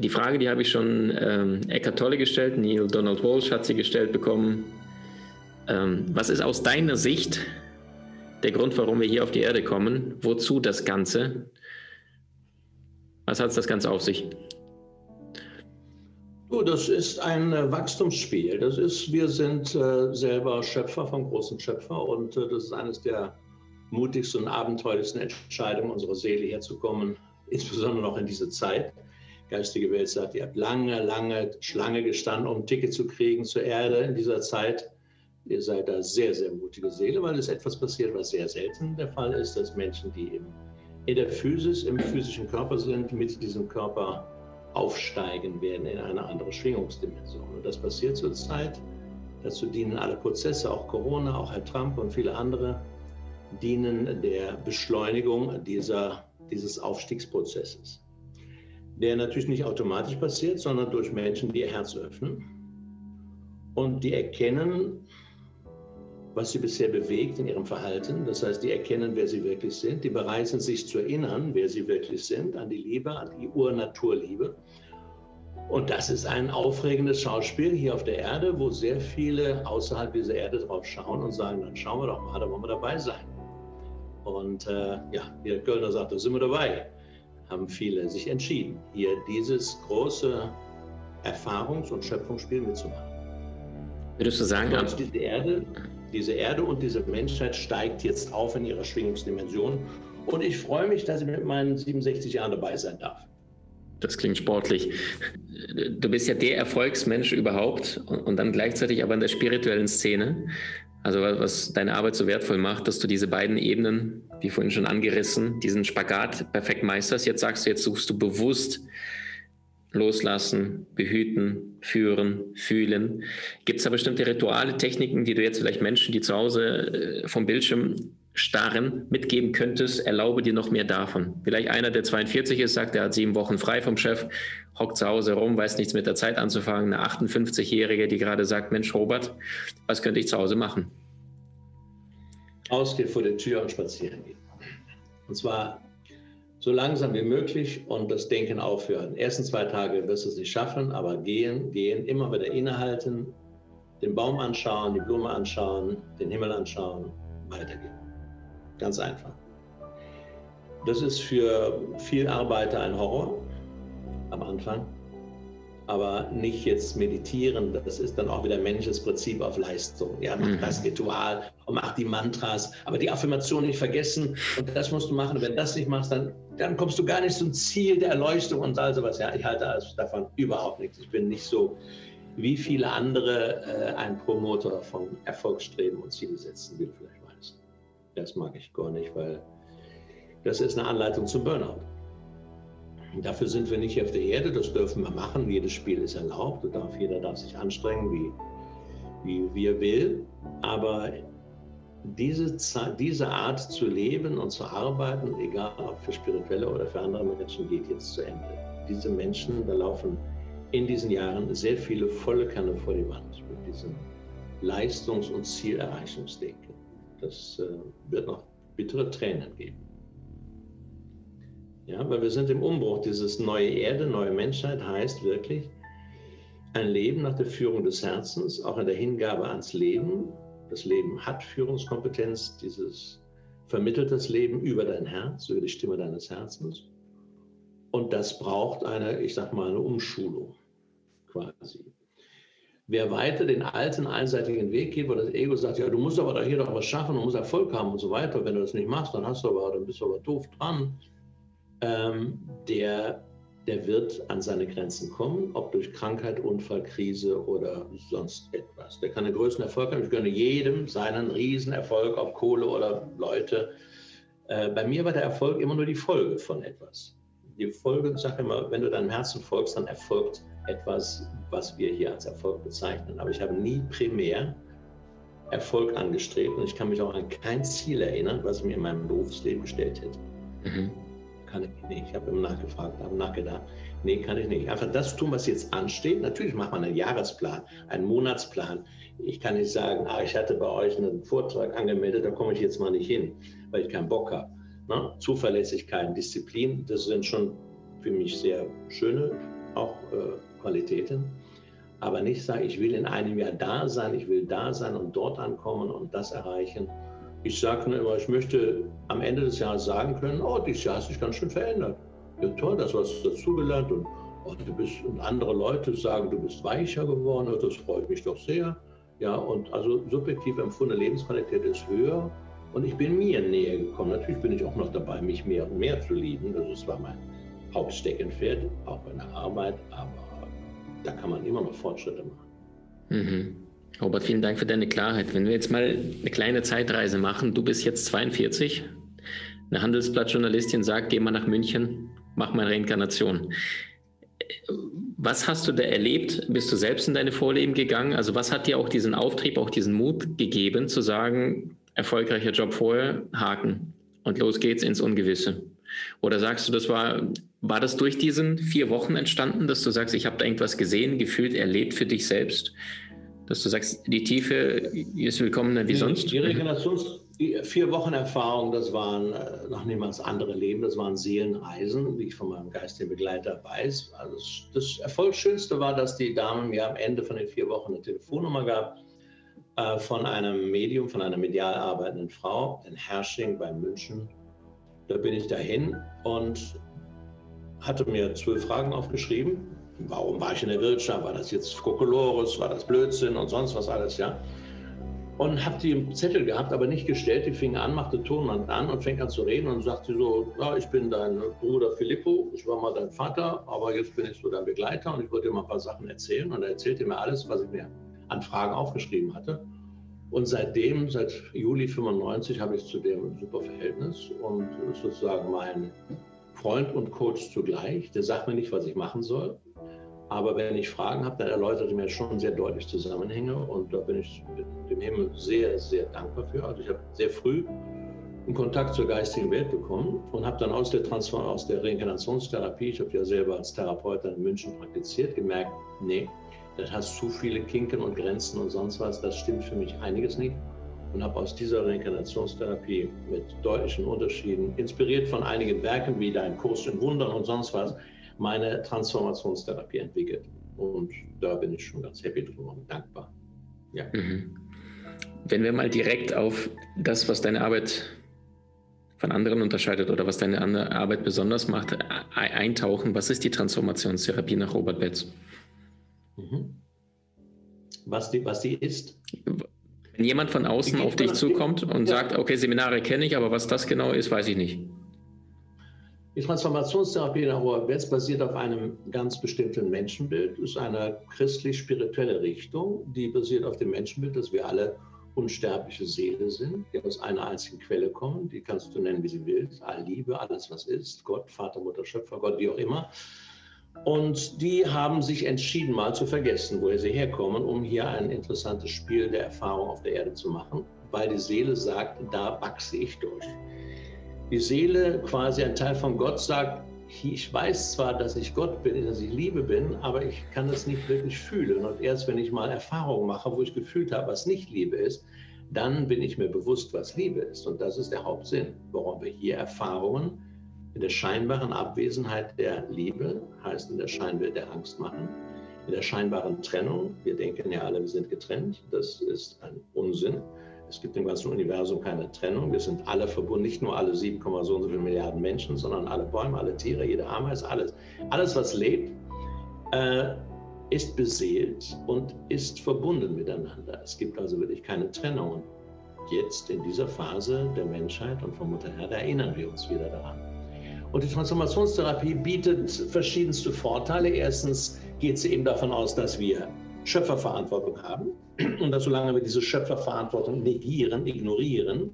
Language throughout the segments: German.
Die Frage, die habe ich schon ähm, Eckhart Tolle gestellt, Neil Donald Walsh hat sie gestellt bekommen. Ähm, was ist aus deiner Sicht der Grund, warum wir hier auf die Erde kommen? Wozu das Ganze? Was hat das Ganze auf sich? Oh, das ist ein äh, Wachstumsspiel. Das ist, wir sind äh, selber Schöpfer vom großen Schöpfer und äh, das ist eines der mutigsten und abenteuerlichsten Entscheidungen, unsere Seele herzukommen, insbesondere noch in diese Zeit geistige Welt sagt, ihr habt lange, lange Schlange gestanden, um ein Ticket zu kriegen zur Erde in dieser Zeit. Ihr seid da sehr, sehr mutige Seele, weil es etwas passiert, was sehr selten der Fall ist, dass Menschen, die im, in der Physis, im physischen Körper sind, mit diesem Körper aufsteigen werden in eine andere Schwingungsdimension. Und das passiert zurzeit. Dazu dienen alle Prozesse, auch Corona, auch Herr Trump und viele andere, dienen der Beschleunigung dieser, dieses Aufstiegsprozesses der natürlich nicht automatisch passiert, sondern durch Menschen, die ihr Herz öffnen und die erkennen, was sie bisher bewegt in ihrem Verhalten. Das heißt, die erkennen, wer sie wirklich sind, die bereit sind, sich zu erinnern, wer sie wirklich sind, an die Liebe, an die Urnaturliebe. Und das ist ein aufregendes Schauspiel hier auf der Erde, wo sehr viele außerhalb dieser Erde drauf schauen und sagen, dann schauen wir doch mal, da wollen wir dabei sein. Und äh, ja, der Kölner sagt, da sind wir dabei haben viele sich entschieden, hier dieses große Erfahrungs- und Schöpfungsspiel mitzumachen. Würdest du sagen, und diese Erde, diese Erde und diese Menschheit steigt jetzt auf in ihrer Schwingungsdimension. Und ich freue mich, dass ich mit meinen 67 Jahren dabei sein darf. Das klingt sportlich. Du bist ja der Erfolgsmensch überhaupt und, und dann gleichzeitig aber in der spirituellen Szene. Also was deine Arbeit so wertvoll macht, dass du diese beiden Ebenen, wie vorhin schon angerissen, diesen Spagat perfekt meisterst. Jetzt sagst du, jetzt suchst du bewusst loslassen, behüten, führen, fühlen. Gibt es da bestimmte Rituale, Techniken, die du jetzt vielleicht Menschen, die zu Hause äh, vom Bildschirm starren, mitgeben könntest? Erlaube dir noch mehr davon. Vielleicht einer, der 42 ist, sagt, er hat sieben Wochen frei vom Chef, hockt zu Hause rum, weiß nichts mit der Zeit anzufangen. Eine 58-Jährige, die gerade sagt, Mensch, Robert, was könnte ich zu Hause machen? Ausgehen vor der Tür und spazieren gehen. Und zwar so langsam wie möglich und das Denken aufhören. Ersten zwei Tage wirst du es nicht schaffen, aber gehen, gehen, immer wieder innehalten, den Baum anschauen, die Blume anschauen, den Himmel anschauen, weitergehen. Ganz einfach. Das ist für viel Arbeiter ein Horror am Anfang. Aber nicht jetzt meditieren, das ist dann auch wieder menschliches Prinzip auf Leistung. Ja, mach mhm. das Ritual und mach die Mantras, aber die Affirmation nicht vergessen und das musst du machen. Und wenn das nicht machst, dann, dann kommst du gar nicht zum Ziel der Erleuchtung und all sowas. Ja, ich halte also davon überhaupt nichts. Ich bin nicht so wie viele andere äh, ein Promoter von Erfolgsstreben und Ziele setzen, du vielleicht. Das mag ich gar nicht, weil das ist eine Anleitung zum Burnout. Dafür sind wir nicht auf der Erde, das dürfen wir machen. Jedes Spiel ist erlaubt, darf, jeder darf sich anstrengen, wie, wie, wie er will. Aber diese, diese Art zu leben und zu arbeiten, egal ob für spirituelle oder für andere Menschen, geht jetzt zu Ende. Diese Menschen, da laufen in diesen Jahren sehr viele volle Kanne vor die Wand mit diesem Leistungs- und Zielerreichungsdenken. Das äh, wird noch bittere Tränen geben. Ja, weil wir sind im Umbruch. Dieses neue Erde, neue Menschheit heißt wirklich ein Leben nach der Führung des Herzens, auch in der Hingabe ans Leben. Das Leben hat Führungskompetenz, dieses vermittelt das Leben über dein Herz, über die Stimme deines Herzens. Und das braucht eine, ich sag mal, eine Umschulung quasi. Wer weiter den alten, einseitigen Weg geht, wo das Ego sagt, ja, du musst aber hier doch was schaffen, du musst Erfolg haben und so weiter. Wenn du das nicht machst, dann hast du aber, dann bist du aber doof dran ähm, der, der wird an seine Grenzen kommen, ob durch Krankheit, Unfall, Krise oder sonst etwas. Der kann den größten Erfolg haben. Ich gönne jedem seinen Riesenerfolg, ob Kohle oder Leute. Äh, bei mir war der Erfolg immer nur die Folge von etwas. Die Folge, sage immer, wenn du deinem Herzen folgst, dann erfolgt etwas, was wir hier als Erfolg bezeichnen. Aber ich habe nie primär Erfolg angestrebt und ich kann mich auch an kein Ziel erinnern, was ich mir in meinem Berufsleben gestellt hätte. Mhm. Kann ich nicht. Ich habe immer nachgefragt, habe nachgedacht. Nee, kann ich nicht. Einfach das tun, was jetzt ansteht. Natürlich macht man einen Jahresplan, einen Monatsplan. Ich kann nicht sagen, ah, ich hatte bei euch einen Vortrag angemeldet, da komme ich jetzt mal nicht hin, weil ich keinen Bock habe. Ne? Zuverlässigkeit, Disziplin, das sind schon für mich sehr schöne auch äh, Qualitäten. Aber nicht sagen, ich will in einem Jahr da sein, ich will da sein und dort ankommen und das erreichen. Ich sage nur immer, ich möchte am Ende des Jahres sagen können, oh, dieses Jahr hat sich ganz schön verändert. Ja, toll, das hast du dazugelernt und, oh, du bist, und andere Leute sagen, du bist weicher geworden, oh, das freut mich doch sehr. Ja, und also subjektiv empfundene Lebensqualität ist höher und ich bin mir näher gekommen. Natürlich bin ich auch noch dabei, mich mehr und mehr zu lieben. Das war mein Hauptsteckenpferd, auch in der Arbeit, aber da kann man immer noch Fortschritte machen. Mhm. Robert, vielen Dank für deine Klarheit. Wenn wir jetzt mal eine kleine Zeitreise machen, du bist jetzt 42, eine Handelsblattjournalistin sagt, geh mal nach München, mach mal Reinkarnation. Was hast du da erlebt? Bist du selbst in deine Vorleben gegangen? Also was hat dir auch diesen Auftrieb, auch diesen Mut gegeben, zu sagen, erfolgreicher Job vorher, Haken und los geht's ins Ungewisse? Oder sagst du, das war, war das durch diesen vier Wochen entstanden, dass du sagst, ich habe da irgendwas gesehen, gefühlt, erlebt für dich selbst? Dass du sagst, die Tiefe ist willkommener wie die, sonst? Die Regenerations- die vier Wochen Erfahrung, das waren äh, noch niemals andere Leben, das waren Seelenreisen, wie ich von meinem geistigen Begleiter weiß. Also das Erfolgsschönste war, dass die Dame mir am Ende von den vier Wochen eine Telefonnummer gab äh, von einem Medium, von einer medial arbeitenden Frau in Hersching bei München. Da bin ich dahin und hatte mir zwölf Fragen aufgeschrieben. Warum war ich in der Wirtschaft? War das jetzt Kokolores? War das Blödsinn und sonst was alles, ja? und habe die im Zettel gehabt, aber nicht gestellt. Die fing an, machte Tonband an und fängt an zu reden und sagte so, ja, ich bin dein Bruder Filippo, ich war mal dein Vater, aber jetzt bin ich so dein Begleiter und ich wollte dir mal ein paar Sachen erzählen. Und er erzählte mir alles, was ich mir an Fragen aufgeschrieben hatte. Und seitdem, seit Juli 95, habe ich zu dem ein super Verhältnis und sozusagen mein Freund und Coach zugleich. Der sagt mir nicht, was ich machen soll. Aber wenn ich Fragen habe, dann erläutert er mir schon sehr deutlich Zusammenhänge und da bin ich dem Himmel sehr, sehr dankbar für. Also ich habe sehr früh einen Kontakt zur geistigen Welt bekommen und habe dann aus der, Transform aus der Reinkarnationstherapie, ich habe ja selber als Therapeut in München praktiziert, gemerkt, nee, das hat zu viele Kinken und Grenzen und sonst was, das stimmt für mich einiges nicht. Und habe aus dieser Reinkarnationstherapie mit deutlichen Unterschieden, inspiriert von einigen Werken wie Dein Kurs in Wundern und sonst was, meine Transformationstherapie entwickelt. Und da bin ich schon ganz happy drüber und dankbar. Ja. Mhm. Wenn wir mal direkt auf das, was deine Arbeit von anderen unterscheidet oder was deine Arbeit besonders macht, e-, eintauchen, was ist die Transformationstherapie nach Robert Betz? Mhm. Was, die, was die ist? Wenn jemand von außen auf dich zukommt und ja. sagt, okay, Seminare kenne ich, aber was das genau ist, weiß ich nicht. Die Transformationstherapie nach Robert Betz basiert auf einem ganz bestimmten Menschenbild, ist eine christlich-spirituelle Richtung, die basiert auf dem Menschenbild, dass wir alle unsterbliche Seele sind, die aus einer einzigen Quelle kommen. Die kannst du nennen, wie sie willst. All Liebe, alles, was ist. Gott, Vater, Mutter, Schöpfer, Gott, wie auch immer. Und die haben sich entschieden, mal zu vergessen, woher sie herkommen, um hier ein interessantes Spiel der Erfahrung auf der Erde zu machen, weil die Seele sagt, da wachse ich durch. Die Seele, quasi ein Teil von Gott, sagt, ich weiß zwar, dass ich Gott bin, dass ich Liebe bin, aber ich kann es nicht wirklich fühlen. Und erst wenn ich mal Erfahrungen mache, wo ich gefühlt habe, was nicht Liebe ist, dann bin ich mir bewusst, was Liebe ist. Und das ist der Hauptsinn, warum wir hier Erfahrungen in der scheinbaren Abwesenheit der Liebe, heißt in der Scheinwelt der Angst machen, in der scheinbaren Trennung, wir denken ja alle, wir sind getrennt, das ist ein Unsinn. Es gibt im ganzen Universum keine Trennung. Wir sind alle verbunden, nicht nur alle 7, so und so viele Milliarden Menschen, sondern alle Bäume, alle Tiere, jede Ameise, alles. Alles, was lebt, äh, ist beseelt und ist verbunden miteinander. Es gibt also wirklich keine Trennung. Jetzt in dieser Phase der Menschheit und von Mutter Erde erinnern wir uns wieder daran. Und die Transformationstherapie bietet verschiedenste Vorteile. Erstens geht sie eben davon aus, dass wir Schöpferverantwortung haben und dass solange wir diese Schöpferverantwortung negieren, ignorieren,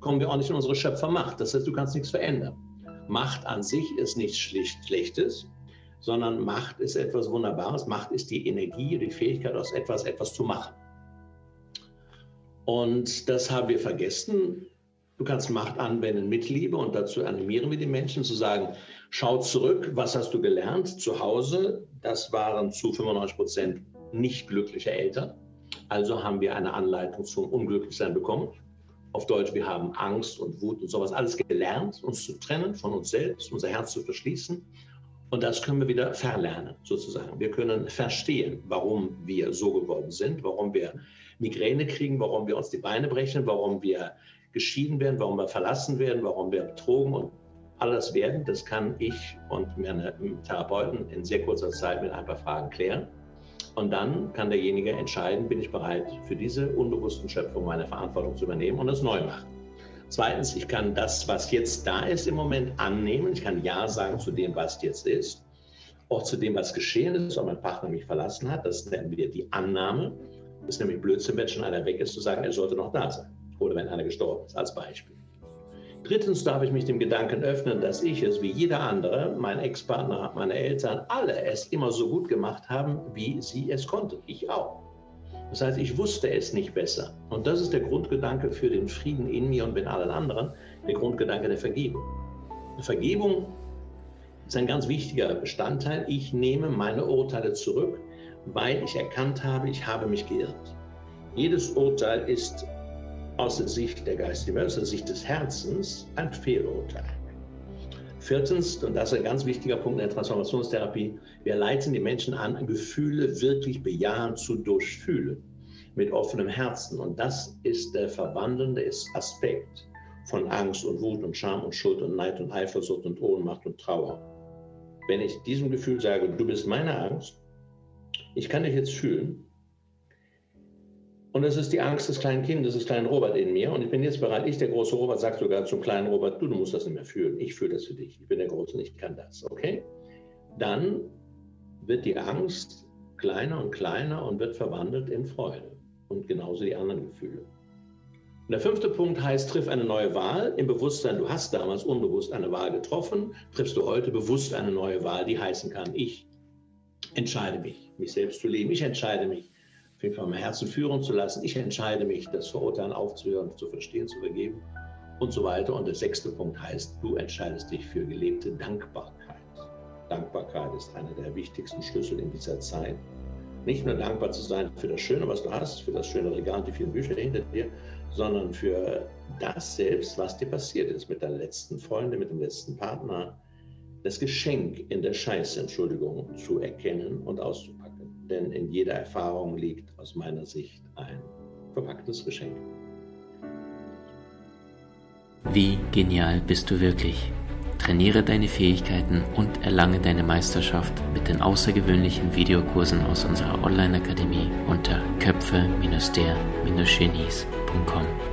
kommen wir auch nicht in unsere Schöpfermacht. Das heißt, du kannst nichts verändern. Macht an sich ist nichts schlicht Schlechtes. sondern Macht ist etwas Wunderbares. Macht ist die Energie, die Fähigkeit, aus etwas etwas zu machen. Und das haben wir vergessen. Du kannst Macht anwenden mit Liebe und dazu animieren wir die Menschen zu sagen, schau zurück, was hast du gelernt zu Hause? Das waren zu 95 Prozent nicht glückliche Eltern. Also haben wir eine Anleitung zum Unglücklichsein bekommen. Auf Deutsch, wir haben Angst und Wut und sowas alles gelernt, uns zu trennen von uns selbst, unser Herz zu verschließen. Und das können wir wieder verlernen, sozusagen. Wir können verstehen, warum wir so geworden sind, warum wir Migräne kriegen, warum wir uns die Beine brechen, warum wir geschieden werden, warum wir verlassen werden, warum wir betrogen und alles werden. Das kann ich und meine Therapeuten in sehr kurzer Zeit mit ein paar Fragen klären. Und dann kann derjenige entscheiden, bin ich bereit, für diese unbewussten Schöpfung meine Verantwortung zu übernehmen und es neu machen. Zweitens, ich kann das, was jetzt da ist im Moment, annehmen. Ich kann Ja sagen zu dem, was jetzt ist. Auch zu dem, was geschehen ist, ob mein Partner mich verlassen hat. Das nennen wir die Annahme. Das ist nämlich Blödsinn, wenn schon einer weg ist, zu sagen, er sollte noch da sein. Oder wenn einer gestorben ist, als Beispiel. Drittens darf ich mich dem Gedanken öffnen, dass ich es wie jeder andere, mein Ex-Partner, meine Eltern, alle es immer so gut gemacht haben, wie sie es konnten. Ich auch. Das heißt, ich wusste es nicht besser. Und das ist der Grundgedanke für den Frieden in mir und mit allen anderen, der Grundgedanke der Vergebung. Vergebung ist ein ganz wichtiger Bestandteil. Ich nehme meine Urteile zurück, weil ich erkannt habe, ich habe mich geirrt. Jedes Urteil ist aus der Sicht der geistigen aus der Sicht des Herzens ein Fehlurteil. Viertens, und das ist ein ganz wichtiger Punkt in der Transformationstherapie, wir leiten die Menschen an, Gefühle wirklich bejahend zu durchfühlen, mit offenem Herzen. Und das ist der verwandelnde Aspekt von Angst und Wut und Scham und Schuld und Neid und Eifersucht und Ohnmacht und Trauer. Wenn ich diesem Gefühl sage, du bist meine Angst, ich kann dich jetzt fühlen, und das ist die Angst des kleinen Kindes, des kleinen Robert in mir. Und ich bin jetzt bereit, ich, der große Robert, sagt sogar zum kleinen Robert, du, du musst das nicht mehr fühlen. Ich fühle das für dich. Ich bin der Große ich kann das. Okay? Dann wird die Angst kleiner und kleiner und wird verwandelt in Freude. Und genauso die anderen Gefühle. Und der fünfte Punkt heißt, triff eine neue Wahl im Bewusstsein. Du hast damals unbewusst eine Wahl getroffen, triffst du heute bewusst eine neue Wahl, die heißen kann, ich entscheide mich, mich selbst zu leben. Ich entscheide mich, Fall mein Herzen führen zu lassen. Ich entscheide mich, das Verurteilen aufzuhören, zu verstehen, zu vergeben und so weiter. Und der sechste Punkt heißt, du entscheidest dich für gelebte Dankbarkeit. Dankbarkeit ist einer der wichtigsten Schlüssel in dieser Zeit. Nicht nur dankbar zu sein für das Schöne, was du hast, für das schöne Regal und die vielen Bücher hinter dir, sondern für das selbst, was dir passiert ist mit deinen letzten Freunden, mit dem letzten Partner. Das Geschenk in der Scheiße, Entschuldigung, zu erkennen und auszupacken denn in jeder Erfahrung liegt aus meiner Sicht ein verpacktes Geschenk. Wie genial bist du wirklich? Trainiere deine Fähigkeiten und erlange deine Meisterschaft mit den außergewöhnlichen Videokursen aus unserer Online-Akademie unter köpfe-der-genies.com.